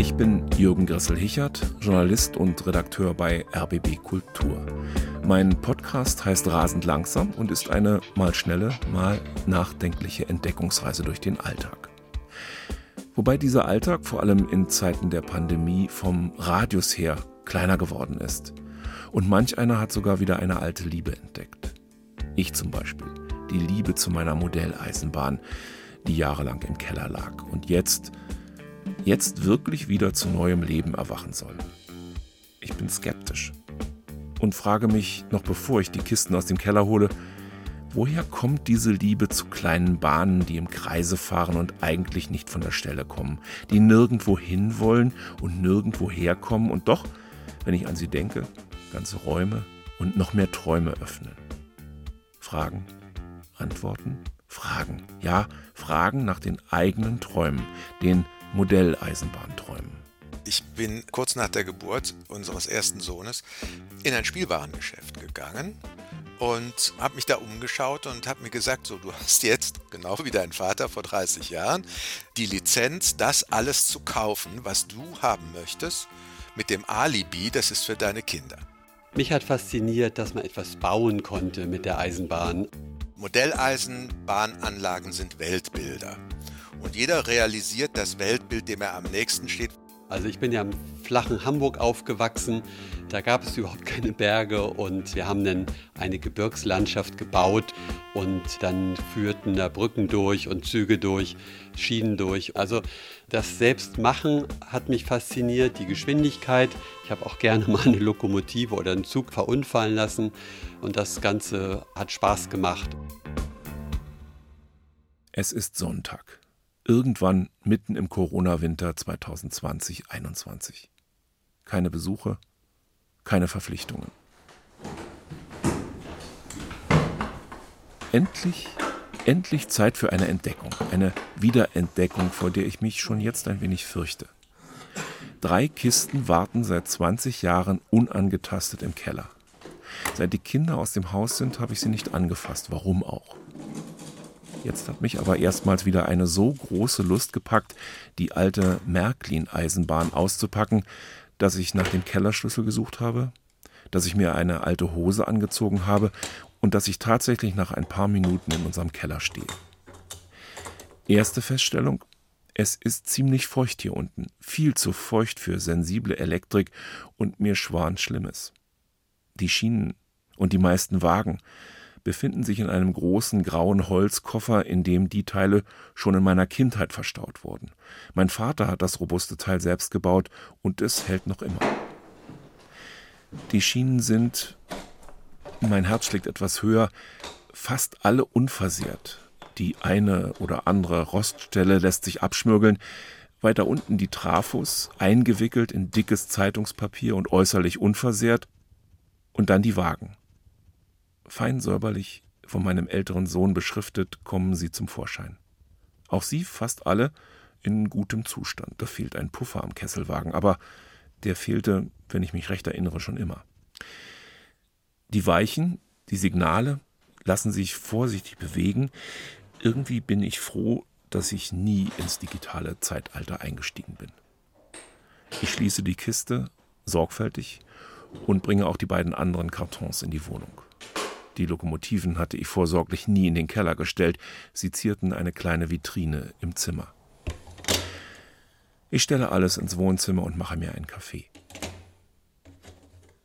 Ich bin Jürgen Grissel-Hichert, Journalist und Redakteur bei RBB Kultur. Mein Podcast heißt Rasend langsam und ist eine mal schnelle, mal nachdenkliche Entdeckungsreise durch den Alltag. Wobei dieser Alltag vor allem in Zeiten der Pandemie vom Radius her kleiner geworden ist. Und manch einer hat sogar wieder eine alte Liebe entdeckt. Ich zum Beispiel. Die Liebe zu meiner Modelleisenbahn, die jahrelang im Keller lag und jetzt, jetzt wirklich wieder zu neuem Leben erwachen soll. Ich bin skeptisch und frage mich, noch bevor ich die Kisten aus dem Keller hole, woher kommt diese Liebe zu kleinen Bahnen, die im Kreise fahren und eigentlich nicht von der Stelle kommen, die nirgendwo hin wollen und nirgendwo herkommen und doch, wenn ich an sie denke, ganze Räume und noch mehr Träume öffnen. Fragen, Antworten, Fragen. Ja, Fragen nach den eigenen Träumen, den Modelleisenbahnträumen. Ich bin kurz nach der Geburt unseres ersten Sohnes in ein Spielwarengeschäft gegangen und habe mich da umgeschaut und habe mir gesagt, so du hast jetzt, genau wie dein Vater vor 30 Jahren, die Lizenz, das alles zu kaufen, was du haben möchtest, mit dem Alibi, das ist für deine Kinder. Mich hat fasziniert, dass man etwas bauen konnte mit der Eisenbahn. Modelleisenbahnanlagen sind Weltbilder. Und jeder realisiert das Weltbild, dem er am nächsten steht. Also ich bin ja im flachen Hamburg aufgewachsen. Da gab es überhaupt keine Berge und wir haben dann eine Gebirgslandschaft gebaut und dann führten da Brücken durch und Züge durch, Schienen durch. Also das Selbstmachen hat mich fasziniert, die Geschwindigkeit. Ich habe auch gerne mal eine Lokomotive oder einen Zug verunfallen lassen und das Ganze hat Spaß gemacht. Es ist Sonntag irgendwann mitten im Corona-Winter 2020-21. Keine Besuche, keine Verpflichtungen. Endlich, endlich Zeit für eine Entdeckung, eine Wiederentdeckung, vor der ich mich schon jetzt ein wenig fürchte. Drei Kisten warten seit 20 Jahren unangetastet im Keller. Seit die Kinder aus dem Haus sind, habe ich sie nicht angefasst. Warum auch? Jetzt hat mich aber erstmals wieder eine so große Lust gepackt, die alte Märklin-Eisenbahn auszupacken, dass ich nach dem Kellerschlüssel gesucht habe, dass ich mir eine alte Hose angezogen habe und dass ich tatsächlich nach ein paar Minuten in unserem Keller stehe. Erste Feststellung, es ist ziemlich feucht hier unten, viel zu feucht für sensible Elektrik und mir schwan Schlimmes. Die Schienen und die meisten Wagen, befinden sich in einem großen grauen Holzkoffer, in dem die Teile schon in meiner Kindheit verstaut wurden. Mein Vater hat das robuste Teil selbst gebaut und es hält noch immer. Die Schienen sind, mein Herz schlägt etwas höher, fast alle unversehrt. Die eine oder andere Roststelle lässt sich abschmürgeln, weiter unten die Trafos, eingewickelt in dickes Zeitungspapier und äußerlich unversehrt, und dann die Wagen. Fein säuberlich von meinem älteren Sohn beschriftet, kommen sie zum Vorschein. Auch sie fast alle in gutem Zustand. Da fehlt ein Puffer am Kesselwagen, aber der fehlte, wenn ich mich recht erinnere, schon immer. Die Weichen, die Signale lassen sich vorsichtig bewegen. Irgendwie bin ich froh, dass ich nie ins digitale Zeitalter eingestiegen bin. Ich schließe die Kiste sorgfältig und bringe auch die beiden anderen Kartons in die Wohnung. Die Lokomotiven hatte ich vorsorglich nie in den Keller gestellt, sie zierten eine kleine Vitrine im Zimmer. Ich stelle alles ins Wohnzimmer und mache mir einen Kaffee.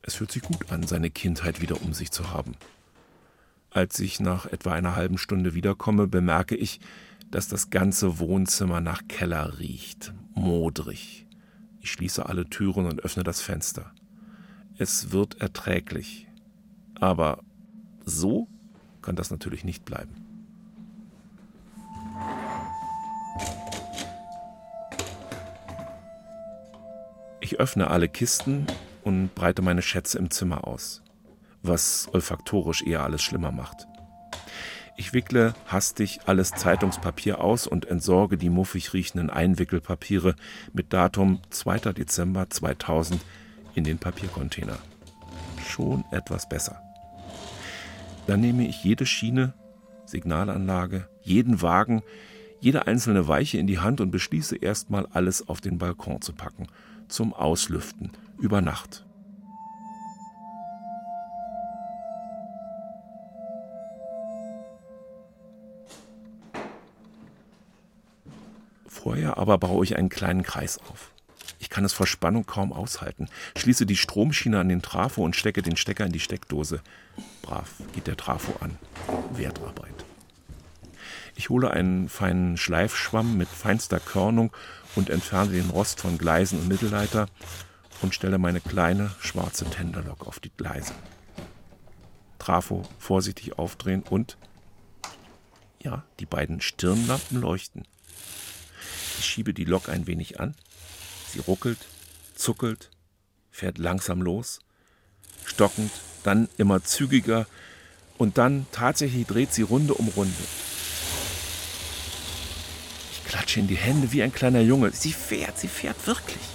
Es fühlt sich gut an, seine Kindheit wieder um sich zu haben. Als ich nach etwa einer halben Stunde wiederkomme, bemerke ich, dass das ganze Wohnzimmer nach Keller riecht, modrig. Ich schließe alle Türen und öffne das Fenster. Es wird erträglich. Aber so kann das natürlich nicht bleiben. Ich öffne alle Kisten und breite meine Schätze im Zimmer aus, was olfaktorisch eher alles schlimmer macht. Ich wickle hastig alles Zeitungspapier aus und entsorge die muffig riechenden Einwickelpapiere mit Datum 2. Dezember 2000 in den Papiercontainer. Schon etwas besser. Dann nehme ich jede Schiene, Signalanlage, jeden Wagen, jede einzelne Weiche in die Hand und beschließe erstmal alles auf den Balkon zu packen. Zum Auslüften. Über Nacht. Vorher aber baue ich einen kleinen Kreis auf. Ich kann es vor Spannung kaum aushalten. Schließe die Stromschiene an den Trafo und stecke den Stecker in die Steckdose. Brav geht der Trafo an. Wertarbeit. Ich hole einen feinen Schleifschwamm mit feinster Körnung und entferne den Rost von Gleisen und Mittelleiter und stelle meine kleine schwarze Tenderlok auf die Gleise. Trafo vorsichtig aufdrehen und ja, die beiden Stirnlampen leuchten. Ich schiebe die Lok ein wenig an. Sie ruckelt, zuckelt, fährt langsam los, stockend, dann immer zügiger und dann tatsächlich dreht sie Runde um Runde. Ich klatsche in die Hände wie ein kleiner Junge. Sie fährt, sie fährt wirklich.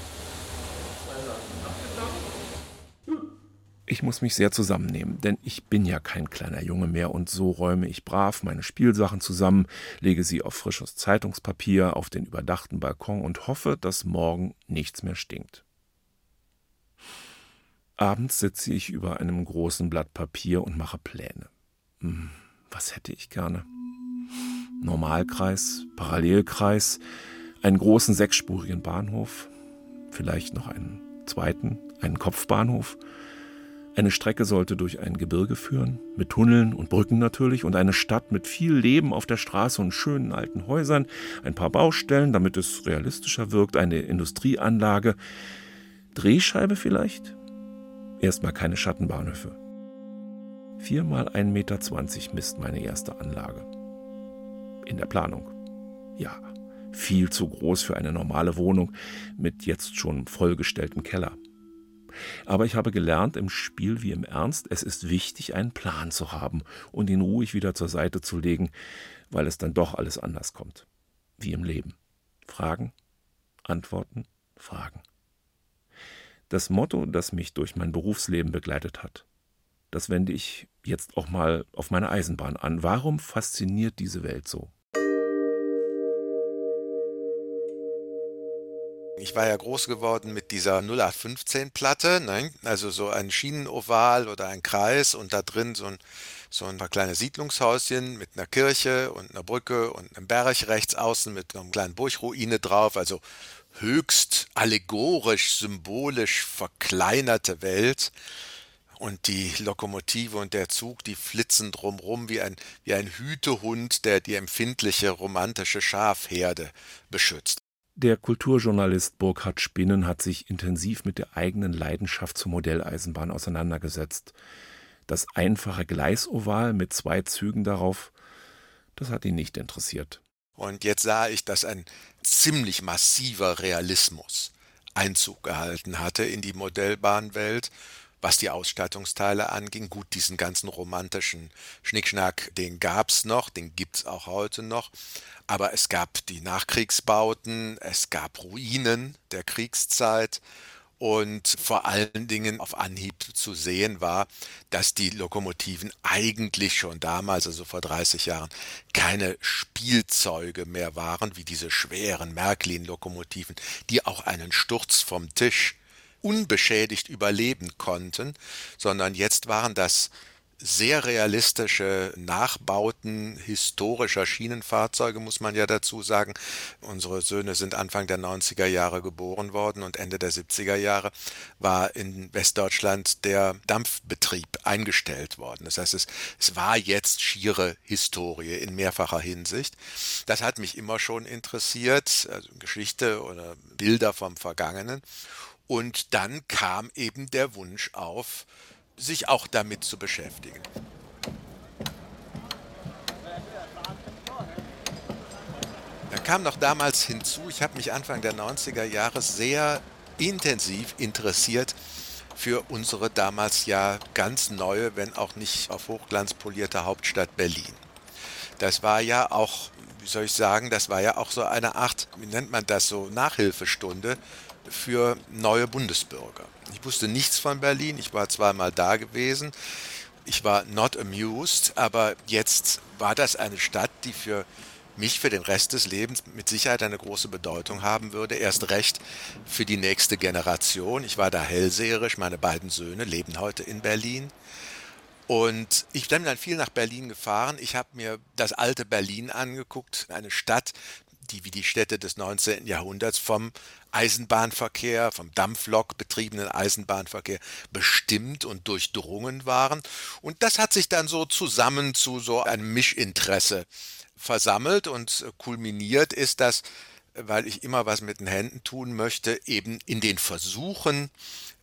Ich muss mich sehr zusammennehmen, denn ich bin ja kein kleiner Junge mehr und so räume ich brav meine Spielsachen zusammen, lege sie auf frisches Zeitungspapier auf den überdachten Balkon und hoffe, dass morgen nichts mehr stinkt. Abends sitze ich über einem großen Blatt Papier und mache Pläne. Hm, was hätte ich gerne? Normalkreis, Parallelkreis, einen großen sechsspurigen Bahnhof, vielleicht noch einen zweiten, einen Kopfbahnhof, eine Strecke sollte durch ein Gebirge führen, mit Tunneln und Brücken natürlich, und eine Stadt mit viel Leben auf der Straße und schönen alten Häusern, ein paar Baustellen, damit es realistischer wirkt, eine Industrieanlage, Drehscheibe vielleicht? Erstmal keine Schattenbahnhöfe. Viermal 1,20 Meter misst meine erste Anlage. In der Planung. Ja, viel zu groß für eine normale Wohnung mit jetzt schon vollgestelltem Keller. Aber ich habe gelernt, im Spiel wie im Ernst, es ist wichtig, einen Plan zu haben und ihn ruhig wieder zur Seite zu legen, weil es dann doch alles anders kommt. Wie im Leben. Fragen, Antworten, Fragen. Das Motto, das mich durch mein Berufsleben begleitet hat, das wende ich jetzt auch mal auf meine Eisenbahn an. Warum fasziniert diese Welt so? Ich war ja groß geworden mit dieser 0815-Platte, ne? also so ein Schienenoval oder ein Kreis und da drin so ein, so ein paar kleine Siedlungshäuschen mit einer Kirche und einer Brücke und einem Berg rechts außen mit einer kleinen Burgruine drauf, also höchst allegorisch, symbolisch verkleinerte Welt. Und die Lokomotive und der Zug, die flitzen drumrum wie ein, wie ein Hütehund, der die empfindliche romantische Schafherde beschützt. Der Kulturjournalist Burkhard Spinnen hat sich intensiv mit der eigenen Leidenschaft zur Modelleisenbahn auseinandergesetzt. Das einfache Gleisoval mit zwei Zügen darauf, das hat ihn nicht interessiert. Und jetzt sah ich, dass ein ziemlich massiver Realismus Einzug gehalten hatte in die Modellbahnwelt was die Ausstattungsteile anging. Gut, diesen ganzen romantischen Schnickschnack, den gab es noch, den gibt es auch heute noch. Aber es gab die Nachkriegsbauten, es gab Ruinen der Kriegszeit und vor allen Dingen auf Anhieb zu sehen war, dass die Lokomotiven eigentlich schon damals, also vor 30 Jahren, keine Spielzeuge mehr waren, wie diese schweren Märklin-Lokomotiven, die auch einen Sturz vom Tisch unbeschädigt überleben konnten, sondern jetzt waren das sehr realistische Nachbauten historischer Schienenfahrzeuge, muss man ja dazu sagen. Unsere Söhne sind Anfang der 90er Jahre geboren worden und Ende der 70er Jahre war in Westdeutschland der Dampfbetrieb eingestellt worden. Das heißt, es, es war jetzt schiere Historie in mehrfacher Hinsicht. Das hat mich immer schon interessiert, also Geschichte oder Bilder vom Vergangenen. Und dann kam eben der Wunsch auf, sich auch damit zu beschäftigen. Da kam noch damals hinzu, ich habe mich Anfang der 90er Jahre sehr intensiv interessiert für unsere damals ja ganz neue, wenn auch nicht auf Hochglanz polierte Hauptstadt Berlin. Das war ja auch, wie soll ich sagen, das war ja auch so eine Art, wie nennt man das so, Nachhilfestunde für neue Bundesbürger. Ich wusste nichts von Berlin, ich war zweimal da gewesen. Ich war not amused, aber jetzt war das eine Stadt, die für mich für den Rest des Lebens mit Sicherheit eine große Bedeutung haben würde. Erst recht für die nächste Generation. Ich war da hellseherisch. Meine beiden Söhne leben heute in Berlin. Und ich bin dann viel nach Berlin gefahren. Ich habe mir das alte Berlin angeguckt, eine Stadt, die wie die Städte des 19. Jahrhunderts vom Eisenbahnverkehr, vom Dampflok betriebenen Eisenbahnverkehr bestimmt und durchdrungen waren. Und das hat sich dann so zusammen zu so einem Mischinteresse versammelt und kulminiert ist das, weil ich immer was mit den Händen tun möchte, eben in den Versuchen,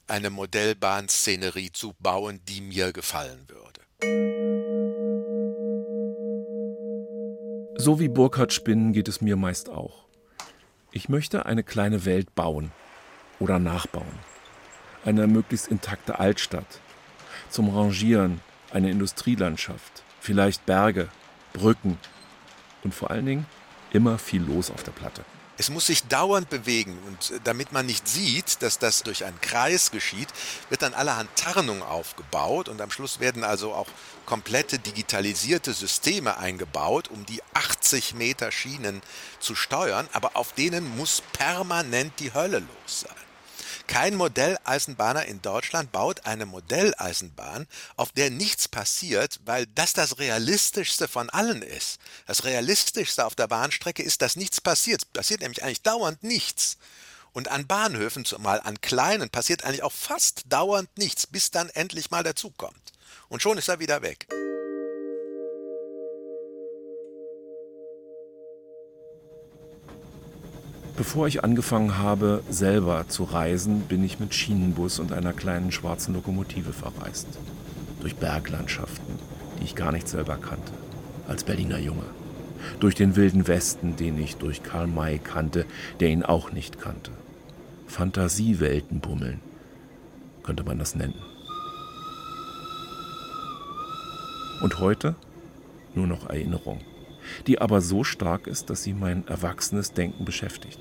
eine Modellbahnszenerie zu bauen, die mir gefallen würde. So wie Burkhard Spinnen geht es mir meist auch. Ich möchte eine kleine Welt bauen oder nachbauen. Eine möglichst intakte Altstadt. Zum Rangieren eine Industrielandschaft, vielleicht Berge, Brücken und vor allen Dingen immer viel los auf der Platte. Es muss sich dauernd bewegen und äh, damit man nicht sieht, dass das durch einen Kreis geschieht, wird dann allerhand Tarnung aufgebaut und am Schluss werden also auch komplette digitalisierte Systeme eingebaut, um die 80 Meter Schienen zu steuern, aber auf denen muss permanent die Hölle los sein. Kein Modelleisenbahner in Deutschland baut eine Modelleisenbahn, auf der nichts passiert, weil das das Realistischste von allen ist. Das Realistischste auf der Bahnstrecke ist, dass nichts passiert. Passiert nämlich eigentlich dauernd nichts. Und an Bahnhöfen, zumal an kleinen, passiert eigentlich auch fast dauernd nichts, bis dann endlich mal dazukommt. Und schon ist er wieder weg. Bevor ich angefangen habe, selber zu reisen, bin ich mit Schienenbus und einer kleinen schwarzen Lokomotive verreist. Durch Berglandschaften, die ich gar nicht selber kannte, als Berliner Junge. Durch den wilden Westen, den ich durch Karl May kannte, der ihn auch nicht kannte. Fantasiewelten bummeln, könnte man das nennen. Und heute nur noch Erinnerung die aber so stark ist, dass sie mein erwachsenes Denken beschäftigt.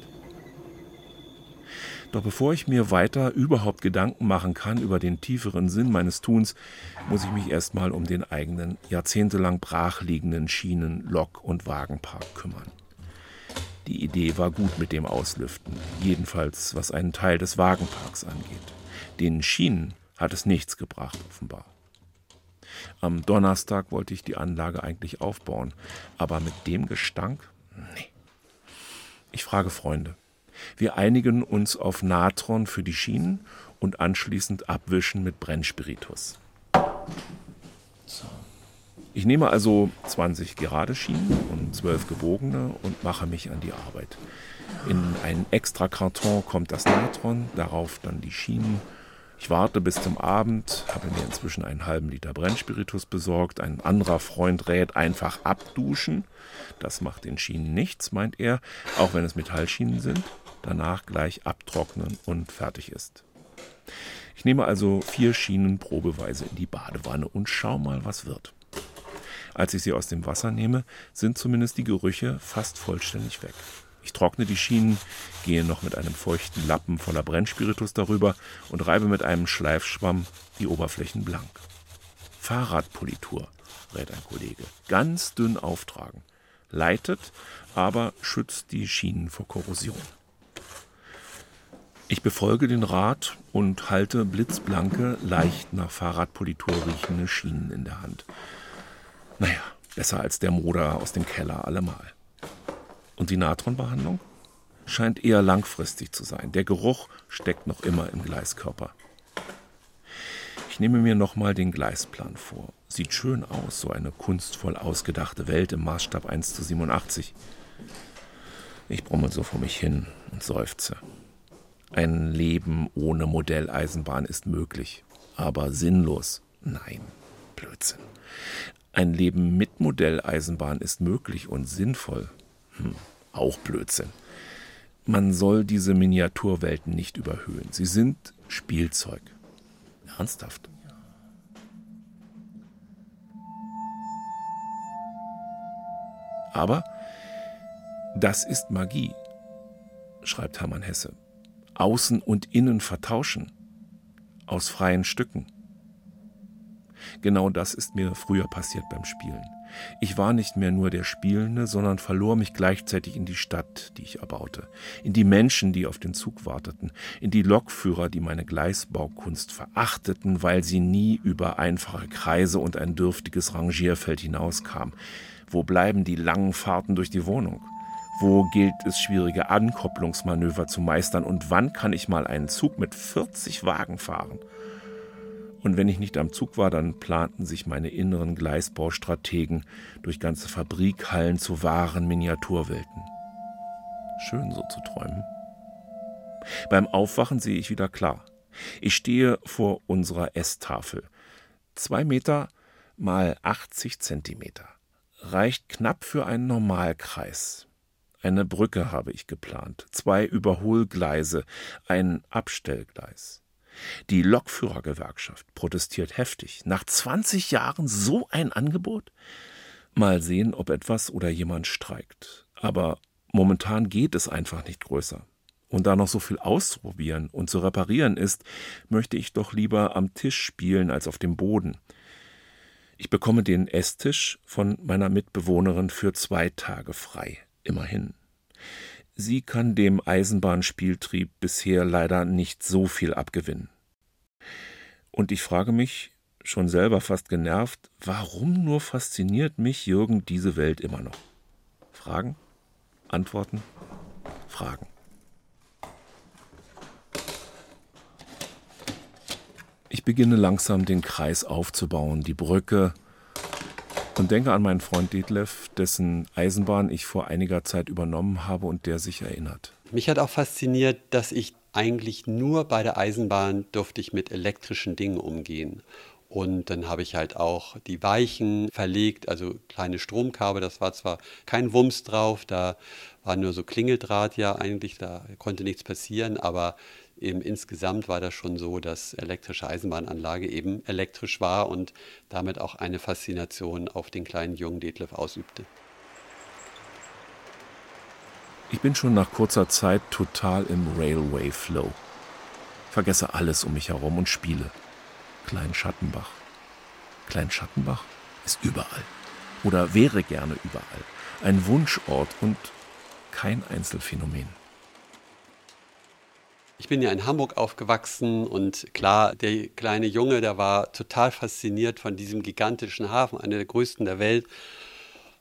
Doch bevor ich mir weiter überhaupt Gedanken machen kann über den tieferen Sinn meines Tuns, muss ich mich erstmal um den eigenen, jahrzehntelang brachliegenden Schienen-, Lok- und Wagenpark kümmern. Die Idee war gut mit dem Auslüften, jedenfalls was einen Teil des Wagenparks angeht. Den Schienen hat es nichts gebracht, offenbar. Am Donnerstag wollte ich die Anlage eigentlich aufbauen, aber mit dem Gestank? Nee. Ich frage Freunde. Wir einigen uns auf Natron für die Schienen und anschließend abwischen mit Brennspiritus. Ich nehme also 20 gerade Schienen und 12 gebogene und mache mich an die Arbeit. In einen extra Karton kommt das Natron, darauf dann die Schienen ich warte bis zum Abend, habe mir inzwischen einen halben Liter Brennspiritus besorgt. Ein anderer Freund rät einfach abduschen. Das macht den Schienen nichts, meint er, auch wenn es Metallschienen sind. Danach gleich abtrocknen und fertig ist. Ich nehme also vier Schienen probeweise in die Badewanne und schau mal, was wird. Als ich sie aus dem Wasser nehme, sind zumindest die Gerüche fast vollständig weg. Ich trockne die Schienen, gehe noch mit einem feuchten Lappen voller Brennspiritus darüber und reibe mit einem Schleifschwamm die Oberflächen blank. Fahrradpolitur, rät ein Kollege. Ganz dünn auftragen. Leitet, aber schützt die Schienen vor Korrosion. Ich befolge den Rat und halte blitzblanke, leicht nach Fahrradpolitur riechende Schienen in der Hand. Naja, besser als der Moder aus dem Keller allemal. Und die Natronbehandlung scheint eher langfristig zu sein. Der Geruch steckt noch immer im Gleiskörper. Ich nehme mir nochmal den Gleisplan vor. Sieht schön aus, so eine kunstvoll ausgedachte Welt im Maßstab 1 zu 87. Ich brummel so vor mich hin und seufze. Ein Leben ohne Modelleisenbahn ist möglich, aber sinnlos. Nein, Blödsinn. Ein Leben mit Modelleisenbahn ist möglich und sinnvoll. Hm, auch Blödsinn. Man soll diese Miniaturwelten nicht überhöhen. Sie sind Spielzeug. Ernsthaft. Aber das ist Magie, schreibt Hermann Hesse. Außen und Innen vertauschen. Aus freien Stücken. Genau das ist mir früher passiert beim Spielen. Ich war nicht mehr nur der Spielende, sondern verlor mich gleichzeitig in die Stadt, die ich erbaute, in die Menschen, die auf den Zug warteten, in die Lokführer, die meine Gleisbaukunst verachteten, weil sie nie über einfache Kreise und ein dürftiges Rangierfeld hinauskam. Wo bleiben die langen Fahrten durch die Wohnung? Wo gilt es, schwierige Ankopplungsmanöver zu meistern? Und wann kann ich mal einen Zug mit 40 Wagen fahren? Und wenn ich nicht am Zug war, dann planten sich meine inneren Gleisbaustrategen durch ganze Fabrikhallen zu wahren Miniaturwelten. Schön so zu träumen. Beim Aufwachen sehe ich wieder klar. Ich stehe vor unserer Esstafel. Zwei Meter mal 80 Zentimeter. Reicht knapp für einen Normalkreis. Eine Brücke habe ich geplant, zwei Überholgleise, ein Abstellgleis. Die Lokführergewerkschaft protestiert heftig. Nach 20 Jahren so ein Angebot? Mal sehen, ob etwas oder jemand streikt. Aber momentan geht es einfach nicht größer. Und da noch so viel auszuprobieren und zu reparieren ist, möchte ich doch lieber am Tisch spielen als auf dem Boden. Ich bekomme den Esstisch von meiner Mitbewohnerin für zwei Tage frei. Immerhin. Sie kann dem Eisenbahnspieltrieb bisher leider nicht so viel abgewinnen. Und ich frage mich, schon selber fast genervt, warum nur fasziniert mich Jürgen diese Welt immer noch? Fragen, Antworten, Fragen. Ich beginne langsam den Kreis aufzubauen, die Brücke, und denke an meinen Freund Detlef, dessen Eisenbahn ich vor einiger Zeit übernommen habe und der sich erinnert. Mich hat auch fasziniert, dass ich eigentlich nur bei der Eisenbahn durfte ich mit elektrischen Dingen umgehen. Und dann habe ich halt auch die Weichen verlegt, also kleine Stromkabel. Das war zwar kein Wumms drauf, da war nur so Klingeldraht ja eigentlich, da konnte nichts passieren, aber eben insgesamt war das schon so, dass elektrische Eisenbahnanlage eben elektrisch war und damit auch eine Faszination auf den kleinen jungen Detlef ausübte. Ich bin schon nach kurzer Zeit total im Railway Flow. Vergesse alles um mich herum und spiele. Klein Schattenbach. Klein Schattenbach ist überall. Oder wäre gerne überall. Ein Wunschort und kein Einzelfänomen. Ich bin ja in Hamburg aufgewachsen und klar, der kleine Junge, der war total fasziniert von diesem gigantischen Hafen, einer der größten der Welt.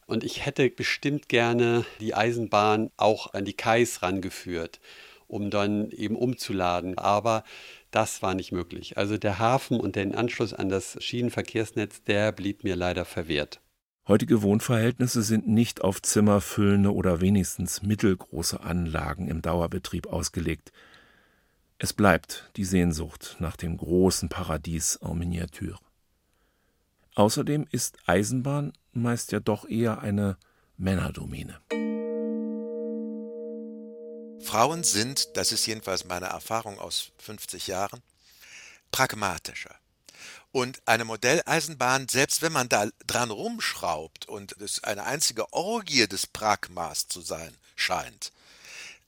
Und ich hätte bestimmt gerne die Eisenbahn auch an die Kais rangeführt, um dann eben umzuladen. Aber das war nicht möglich. Also der Hafen und den Anschluss an das Schienenverkehrsnetz, der blieb mir leider verwehrt. Heutige Wohnverhältnisse sind nicht auf zimmerfüllende oder wenigstens mittelgroße Anlagen im Dauerbetrieb ausgelegt. Es bleibt die Sehnsucht nach dem großen Paradies en Miniature. Außerdem ist Eisenbahn meist ja doch eher eine Männerdomäne. Frauen sind, das ist jedenfalls meine Erfahrung aus 50 Jahren, pragmatischer. Und eine Modelleisenbahn, selbst wenn man da dran rumschraubt und es eine einzige Orgie des Pragmas zu sein scheint,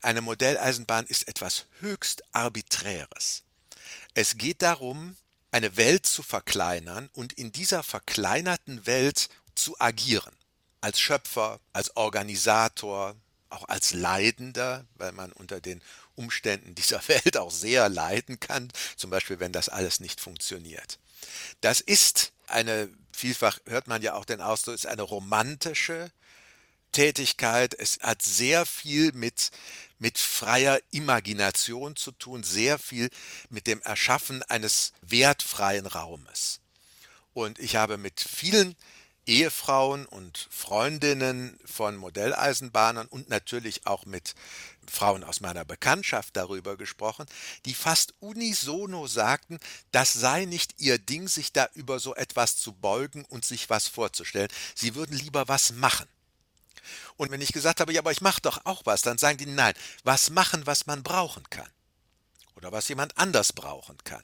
eine Modelleisenbahn ist etwas höchst Arbiträres. Es geht darum, eine Welt zu verkleinern und in dieser verkleinerten Welt zu agieren. Als Schöpfer, als Organisator, auch als Leidender, weil man unter den Umständen dieser Welt auch sehr leiden kann, zum Beispiel wenn das alles nicht funktioniert. Das ist eine, vielfach hört man ja auch den Ausdruck, ist eine romantische Tätigkeit. Es hat sehr viel mit, mit freier Imagination zu tun, sehr viel mit dem Erschaffen eines wertfreien Raumes. Und ich habe mit vielen Ehefrauen und Freundinnen von Modelleisenbahnern und natürlich auch mit Frauen aus meiner Bekanntschaft darüber gesprochen, die fast unisono sagten, das sei nicht ihr Ding, sich da über so etwas zu beugen und sich was vorzustellen. Sie würden lieber was machen. Und wenn ich gesagt habe, ja, aber ich mache doch auch was, dann sagen die, nein, was machen, was man brauchen kann. Oder was jemand anders brauchen kann.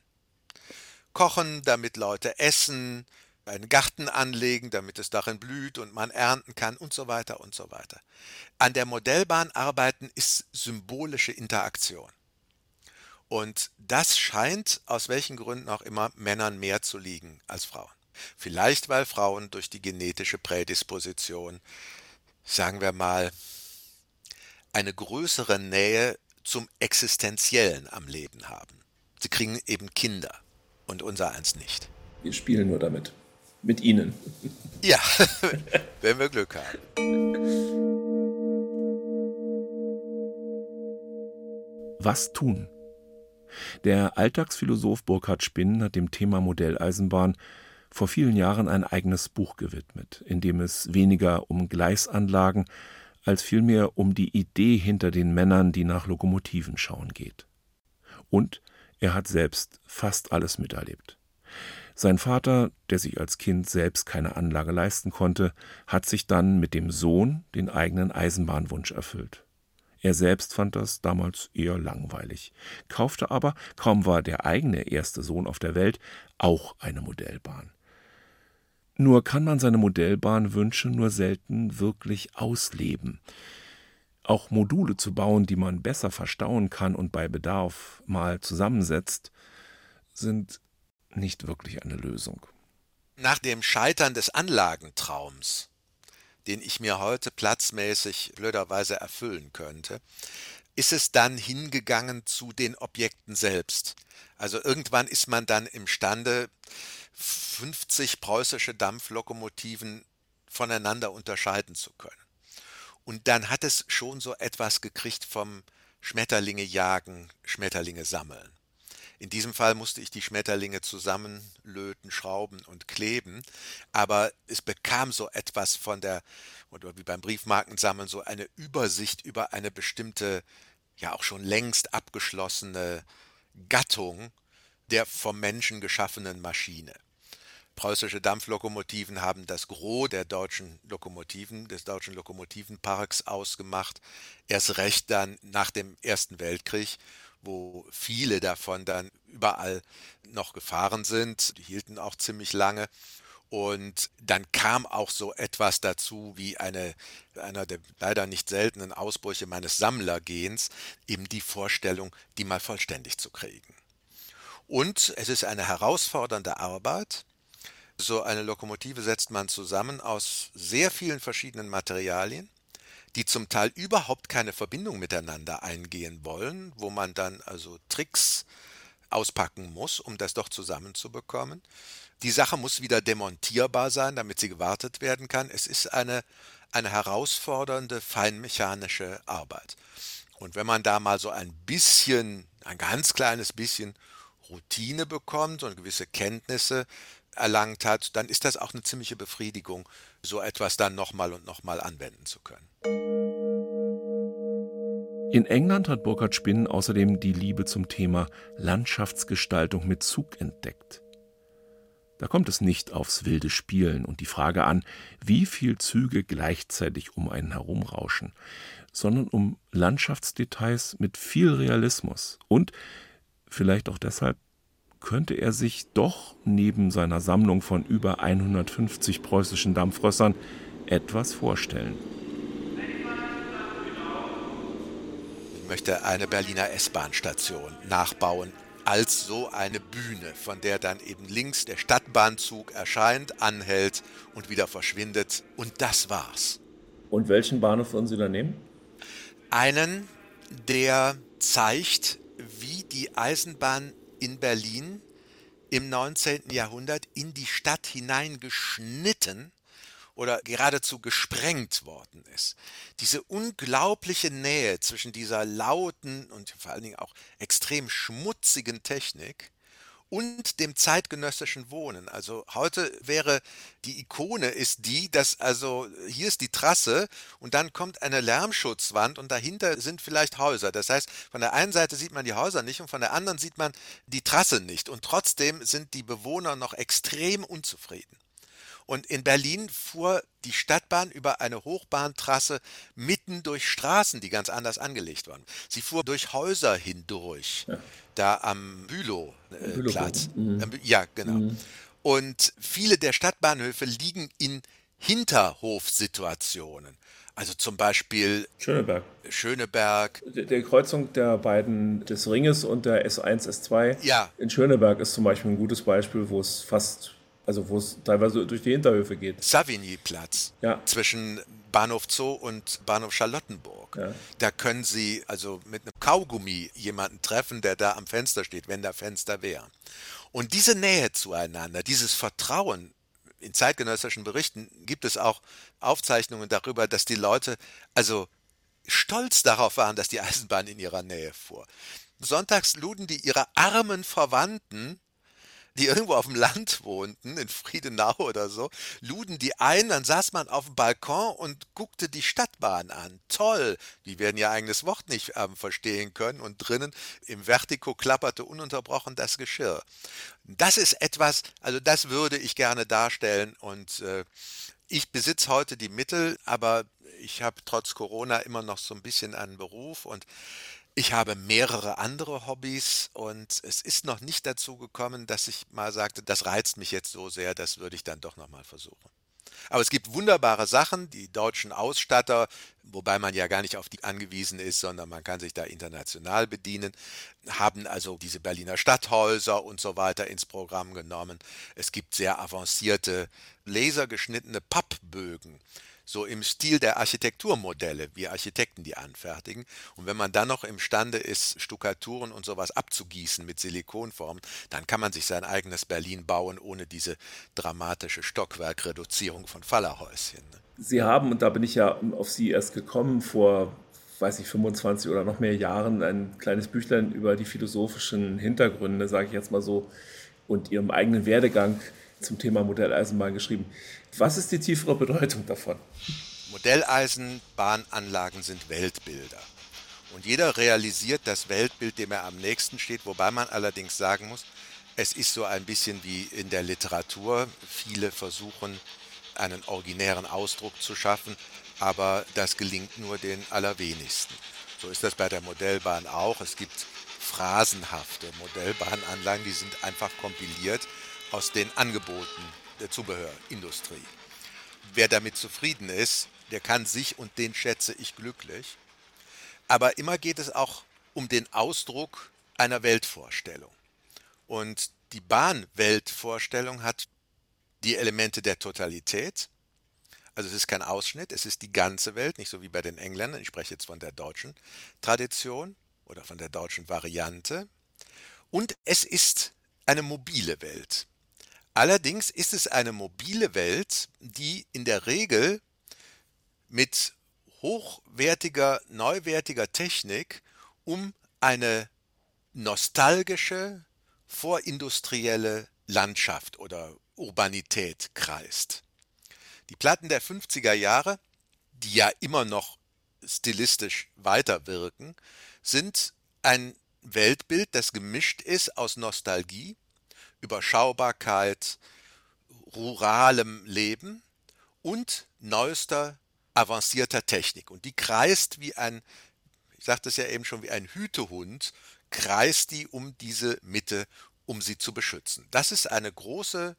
Kochen, damit Leute essen, einen Garten anlegen, damit es darin blüht und man ernten kann und so weiter und so weiter. An der Modellbahn arbeiten ist symbolische Interaktion. Und das scheint aus welchen Gründen auch immer Männern mehr zu liegen als Frauen. Vielleicht weil Frauen durch die genetische Prädisposition, sagen wir mal, eine größere Nähe zum Existenziellen am Leben haben. Sie kriegen eben Kinder und unser eins nicht. Wir spielen nur damit. Mit Ihnen. Ja, wenn wir Glück haben. Was tun? Der Alltagsphilosoph Burkhard Spinn hat dem Thema Modelleisenbahn vor vielen Jahren ein eigenes Buch gewidmet, in dem es weniger um Gleisanlagen als vielmehr um die Idee hinter den Männern, die nach Lokomotiven schauen geht. Und er hat selbst fast alles miterlebt. Sein Vater, der sich als Kind selbst keine Anlage leisten konnte, hat sich dann mit dem Sohn den eigenen Eisenbahnwunsch erfüllt. Er selbst fand das damals eher langweilig, kaufte aber, kaum war der eigene erste Sohn auf der Welt, auch eine Modellbahn. Nur kann man seine Modellbahnwünsche nur selten wirklich ausleben. Auch Module zu bauen, die man besser verstauen kann und bei Bedarf mal zusammensetzt, sind nicht wirklich eine Lösung. Nach dem Scheitern des Anlagentraums, den ich mir heute platzmäßig blöderweise erfüllen könnte, ist es dann hingegangen zu den Objekten selbst. Also irgendwann ist man dann imstande, 50 preußische Dampflokomotiven voneinander unterscheiden zu können. Und dann hat es schon so etwas gekriegt vom Schmetterlinge jagen, Schmetterlinge sammeln. In diesem Fall musste ich die Schmetterlinge zusammenlöten, schrauben und kleben, aber es bekam so etwas von der, oder wie beim Briefmarkensammeln, so eine Übersicht über eine bestimmte, ja auch schon längst abgeschlossene Gattung der vom Menschen geschaffenen Maschine. Preußische Dampflokomotiven haben das Gros der deutschen Lokomotiven, des deutschen Lokomotivenparks ausgemacht. Erst recht dann nach dem Ersten Weltkrieg, wo viele davon dann überall noch gefahren sind. Die hielten auch ziemlich lange. Und dann kam auch so etwas dazu wie eine, einer der leider nicht seltenen Ausbrüche meines Sammlergehens, eben die Vorstellung, die mal vollständig zu kriegen. Und es ist eine herausfordernde Arbeit. So eine Lokomotive setzt man zusammen aus sehr vielen verschiedenen Materialien, die zum Teil überhaupt keine Verbindung miteinander eingehen wollen, wo man dann also Tricks auspacken muss, um das doch zusammenzubekommen. Die Sache muss wieder demontierbar sein, damit sie gewartet werden kann. Es ist eine, eine herausfordernde feinmechanische Arbeit. Und wenn man da mal so ein bisschen, ein ganz kleines bisschen Routine bekommt und gewisse Kenntnisse erlangt hat, dann ist das auch eine ziemliche Befriedigung, so etwas dann nochmal und nochmal anwenden zu können. In England hat Burkhard Spinn außerdem die Liebe zum Thema Landschaftsgestaltung mit Zug entdeckt. Da kommt es nicht aufs wilde Spielen und die Frage an, wie viel Züge gleichzeitig um einen herumrauschen, sondern um Landschaftsdetails mit viel Realismus und Vielleicht auch deshalb könnte er sich doch neben seiner Sammlung von über 150 preußischen Dampfrössern etwas vorstellen. Ich möchte eine Berliner S-Bahn-Station nachbauen als so eine Bühne, von der dann eben links der Stadtbahnzug erscheint, anhält und wieder verschwindet. Und das war's. Und welchen Bahnhof würden Sie da nehmen? Einen, der zeigt, wie die Eisenbahn in Berlin im 19. Jahrhundert in die Stadt hineingeschnitten oder geradezu gesprengt worden ist. Diese unglaubliche Nähe zwischen dieser lauten und vor allen Dingen auch extrem schmutzigen Technik und dem zeitgenössischen Wohnen. Also heute wäre die Ikone ist die, dass also hier ist die Trasse und dann kommt eine Lärmschutzwand und dahinter sind vielleicht Häuser. Das heißt, von der einen Seite sieht man die Häuser nicht und von der anderen sieht man die Trasse nicht. Und trotzdem sind die Bewohner noch extrem unzufrieden. Und in Berlin fuhr die Stadtbahn über eine Hochbahntrasse mitten durch Straßen, die ganz anders angelegt waren. Sie fuhr durch Häuser hindurch, ja. Da am Bülowplatz. Äh, mhm. Ja, genau. Mhm. Und viele der Stadtbahnhöfe liegen in Hinterhofsituationen. Also zum Beispiel Schöneberg. Schöneberg. Der, der, Kreuzung der beiden des Ringes und der S1, S2 ja. in Schöneberg ist zum Beispiel ein gutes Beispiel, wo es fast Also wo es teilweise durch die Hinterhöfe geht. Savigny-Platz. Ja. Zwischen Bahnhof Zoo und Bahnhof Charlottenburg. Ja. Da können Sie also mit einem Kaugummi jemanden treffen, der da am Fenster steht, wenn da Fenster wären. Und diese Nähe zueinander, dieses Vertrauen, in zeitgenössischen Berichten gibt es auch Aufzeichnungen darüber, dass die Leute also stolz darauf waren, dass die Eisenbahn in ihrer Nähe fuhr. Sonntags luden die ihre armen Verwandten die irgendwo auf dem Land wohnten, in Friedenau oder so, luden die ein, dann saß man auf dem Balkon und guckte die Stadtbahn an. Toll! Die werden ihr eigenes Wort nicht ähm, verstehen können und drinnen im Vertigo klapperte ununterbrochen das Geschirr. Das ist etwas, also das würde ich gerne darstellen und äh, ich besitze heute die Mittel, aber ich habe trotz Corona immer noch so ein bisschen einen Beruf und ich habe mehrere andere Hobbys und es ist noch nicht dazu gekommen, dass ich mal sagte, das reizt mich jetzt so sehr, das würde ich dann doch noch mal versuchen. Aber es gibt wunderbare Sachen, die deutschen Ausstatter, wobei man ja gar nicht auf die angewiesen ist, sondern man kann sich da international bedienen, haben also diese Berliner Stadthäuser und so weiter ins Programm genommen. Es gibt sehr avancierte lasergeschnittene Pappbögen so im Stil der Architekturmodelle, wie Architekten die anfertigen. Und wenn man dann noch imstande ist, Stuckaturen und sowas abzugießen mit Silikonformen, dann kann man sich sein eigenes Berlin bauen, ohne diese dramatische Stockwerkreduzierung von Fallerhäuschen. Ne? Sie haben, und da bin ich ja auf Sie erst gekommen, vor, weiß ich, 25 oder noch mehr Jahren, ein kleines Büchlein über die philosophischen Hintergründe, sage ich jetzt mal so, und Ihrem eigenen Werdegang zum Thema Modelleisenbahn geschrieben. Was ist die tiefere Bedeutung davon? Modelleisenbahnanlagen sind Weltbilder. Und jeder realisiert das Weltbild, dem er am nächsten steht, wobei man allerdings sagen muss, es ist so ein bisschen wie in der Literatur. Viele versuchen, einen originären Ausdruck zu schaffen, aber das gelingt nur den allerwenigsten. So ist das bei der Modellbahn auch. Es gibt phrasenhafte Modellbahnanlagen, die sind einfach kompiliert aus den Angeboten der Zubehörindustrie. Wer damit zufrieden ist, der kann sich und den schätze ich glücklich. Aber immer geht es auch um den Ausdruck einer Weltvorstellung. Und die Bahnweltvorstellung hat die Elemente der Totalität. Also es ist kein Ausschnitt, es ist die ganze Welt, nicht so wie bei den Engländern. Ich spreche jetzt von der deutschen Tradition oder von der deutschen Variante. Und es ist eine mobile Welt. Allerdings ist es eine mobile Welt, die in der Regel mit hochwertiger, neuwertiger Technik um eine nostalgische, vorindustrielle Landschaft oder Urbanität kreist. Die Platten der 50er Jahre, die ja immer noch stilistisch weiterwirken, sind ein Weltbild, das gemischt ist aus Nostalgie, Überschaubarkeit, ruralem Leben und neuester, avancierter Technik. Und die kreist wie ein, ich sagte es ja eben schon, wie ein Hütehund, kreist die um diese Mitte, um sie zu beschützen. Das ist eine große,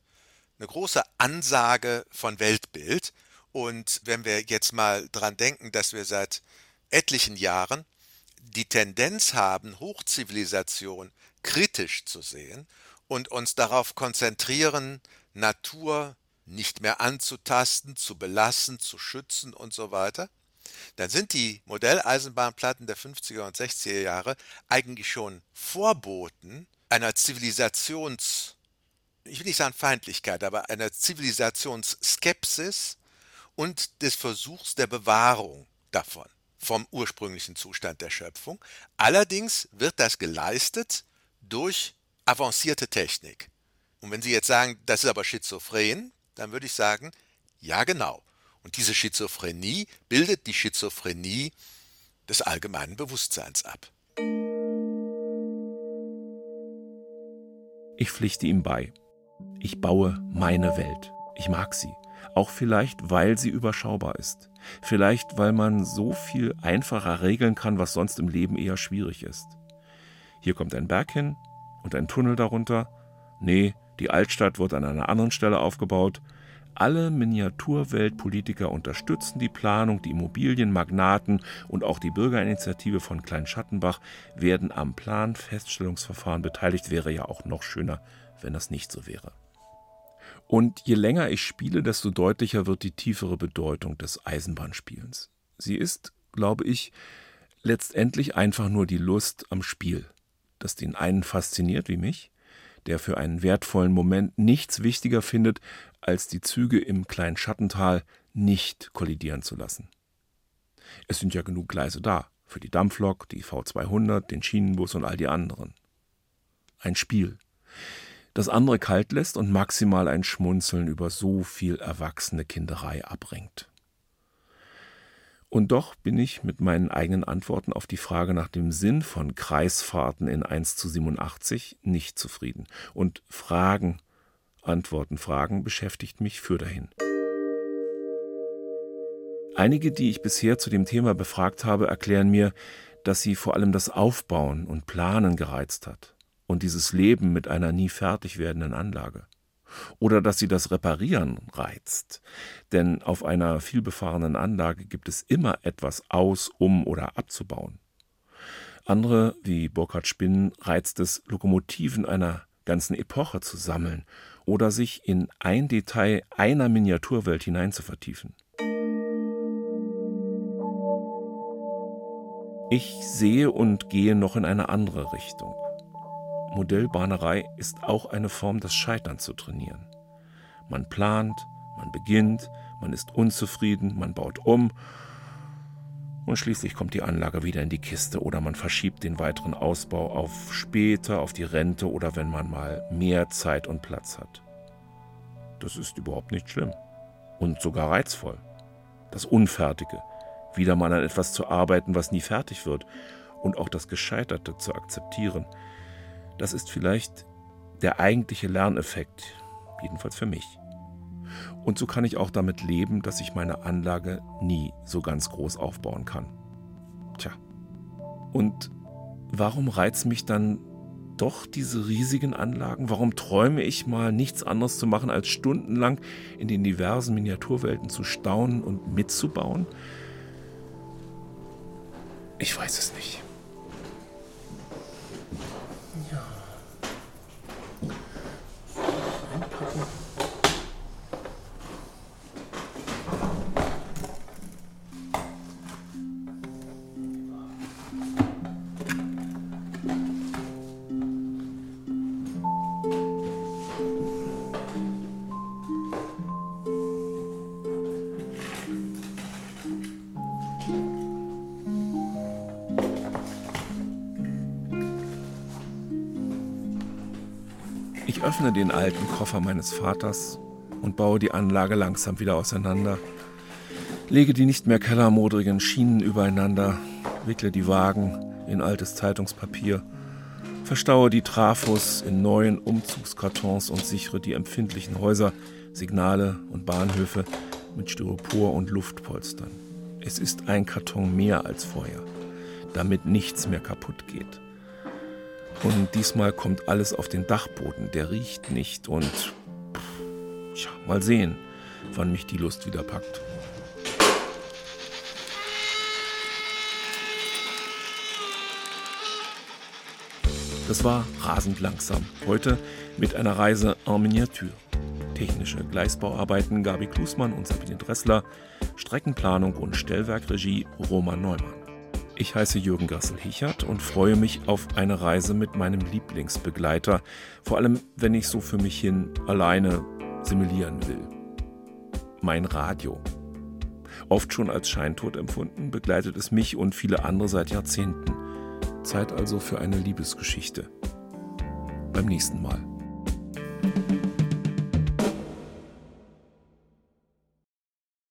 eine große Ansage von Weltbild. Und wenn wir jetzt mal dran denken, dass wir seit etlichen Jahren die Tendenz haben, Hochzivilisation kritisch zu sehen und uns darauf konzentrieren, Natur nicht mehr anzutasten, zu belassen, zu schützen und so weiter, dann sind die Modelleisenbahnplatten der 50er und 60er Jahre eigentlich schon Vorboten einer Zivilisations, ich will nicht sagen Feindlichkeit, aber einer Zivilisationsskepsis und des Versuchs der Bewahrung davon, vom ursprünglichen Zustand der Schöpfung. Allerdings wird das geleistet durch avancierte Technik. Und wenn Sie jetzt sagen, das ist aber schizophren, dann würde ich sagen, ja genau. Und diese Schizophrenie bildet die Schizophrenie des allgemeinen Bewusstseins ab. Ich pflichte ihm bei. Ich baue meine Welt. Ich mag sie. Auch vielleicht, weil sie überschaubar ist. Vielleicht, weil man so viel einfacher regeln kann, was sonst im Leben eher schwierig ist. Hier kommt ein Berg hin, und ein Tunnel darunter? Nee, die Altstadt wird an einer anderen Stelle aufgebaut. Alle Miniaturweltpolitiker unterstützen die Planung, die Immobilienmagnaten und auch die Bürgerinitiative von Kleinschattenbach werden am Planfeststellungsverfahren beteiligt. Wäre ja auch noch schöner, wenn das nicht so wäre. Und je länger ich spiele, desto deutlicher wird die tiefere Bedeutung des Eisenbahnspielens. Sie ist, glaube ich, letztendlich einfach nur die Lust am Spiel, das den einen fasziniert wie mich, der für einen wertvollen Moment nichts wichtiger findet, als die Züge im kleinen Schattental nicht kollidieren zu lassen. Es sind ja genug Gleise da, für die Dampflok, die V200, den Schienenbus und all die anderen. Ein Spiel, das andere kalt lässt und maximal ein Schmunzeln über so viel erwachsene Kinderei abbringt. Und doch bin ich mit meinen eigenen Antworten auf die Frage nach dem Sinn von Kreisfahrten in 1 zu 87 nicht zufrieden. Und Fragen, Antworten, Fragen beschäftigt mich für dahin. Einige, die ich bisher zu dem Thema befragt habe, erklären mir, dass sie vor allem das Aufbauen und Planen gereizt hat und dieses Leben mit einer nie fertig werdenden Anlage oder dass sie das Reparieren reizt. Denn auf einer vielbefahrenen Anlage gibt es immer etwas aus, um oder abzubauen. Andere, wie Burkhard Spinnen, reizt es, Lokomotiven einer ganzen Epoche zu sammeln oder sich in ein Detail einer Miniaturwelt hinein zu vertiefen. Ich sehe und gehe noch in eine andere Richtung. Modellbahnerei ist auch eine Form, das Scheitern zu trainieren. Man plant, man beginnt, man ist unzufrieden, man baut um und schließlich kommt die Anlage wieder in die Kiste oder man verschiebt den weiteren Ausbau auf später, auf die Rente oder wenn man mal mehr Zeit und Platz hat. Das ist überhaupt nicht schlimm und sogar reizvoll. Das Unfertige, wieder mal an etwas zu arbeiten, was nie fertig wird und auch das Gescheiterte zu akzeptieren, das ist vielleicht der eigentliche Lerneffekt, jedenfalls für mich. Und so kann ich auch damit leben, dass ich meine Anlage nie so ganz groß aufbauen kann. Tja. Und warum reizt mich dann doch diese riesigen Anlagen? Warum träume ich mal nichts anderes zu machen, als stundenlang in den diversen Miniaturwelten zu staunen und mitzubauen? Ich weiß es nicht. Öffne den alten Koffer meines Vaters und baue die Anlage langsam wieder auseinander, lege die nicht mehr kellermodrigen Schienen übereinander, wickle die Wagen in altes Zeitungspapier, verstaue die Trafos in neuen Umzugskartons und sichere die empfindlichen Häuser, Signale und Bahnhöfe mit Styropor und Luftpolstern. Es ist ein Karton mehr als vorher, damit nichts mehr kaputt geht. Und diesmal kommt alles auf den Dachboden, der riecht nicht und tja, mal sehen, wann mich die Lust wieder packt. Das war rasend langsam. Heute mit einer Reise en Miniature. Technische Gleisbauarbeiten Gabi Klusmann und Sabine Dressler, Streckenplanung und Stellwerkregie Roman Neumann. Ich heiße Jürgen Grassel-Hichert und freue mich auf eine Reise mit meinem Lieblingsbegleiter, vor allem wenn ich so für mich hin alleine simulieren will. Mein Radio. Oft schon als Scheintod empfunden, begleitet es mich und viele andere seit Jahrzehnten. Zeit also für eine Liebesgeschichte. Beim nächsten Mal.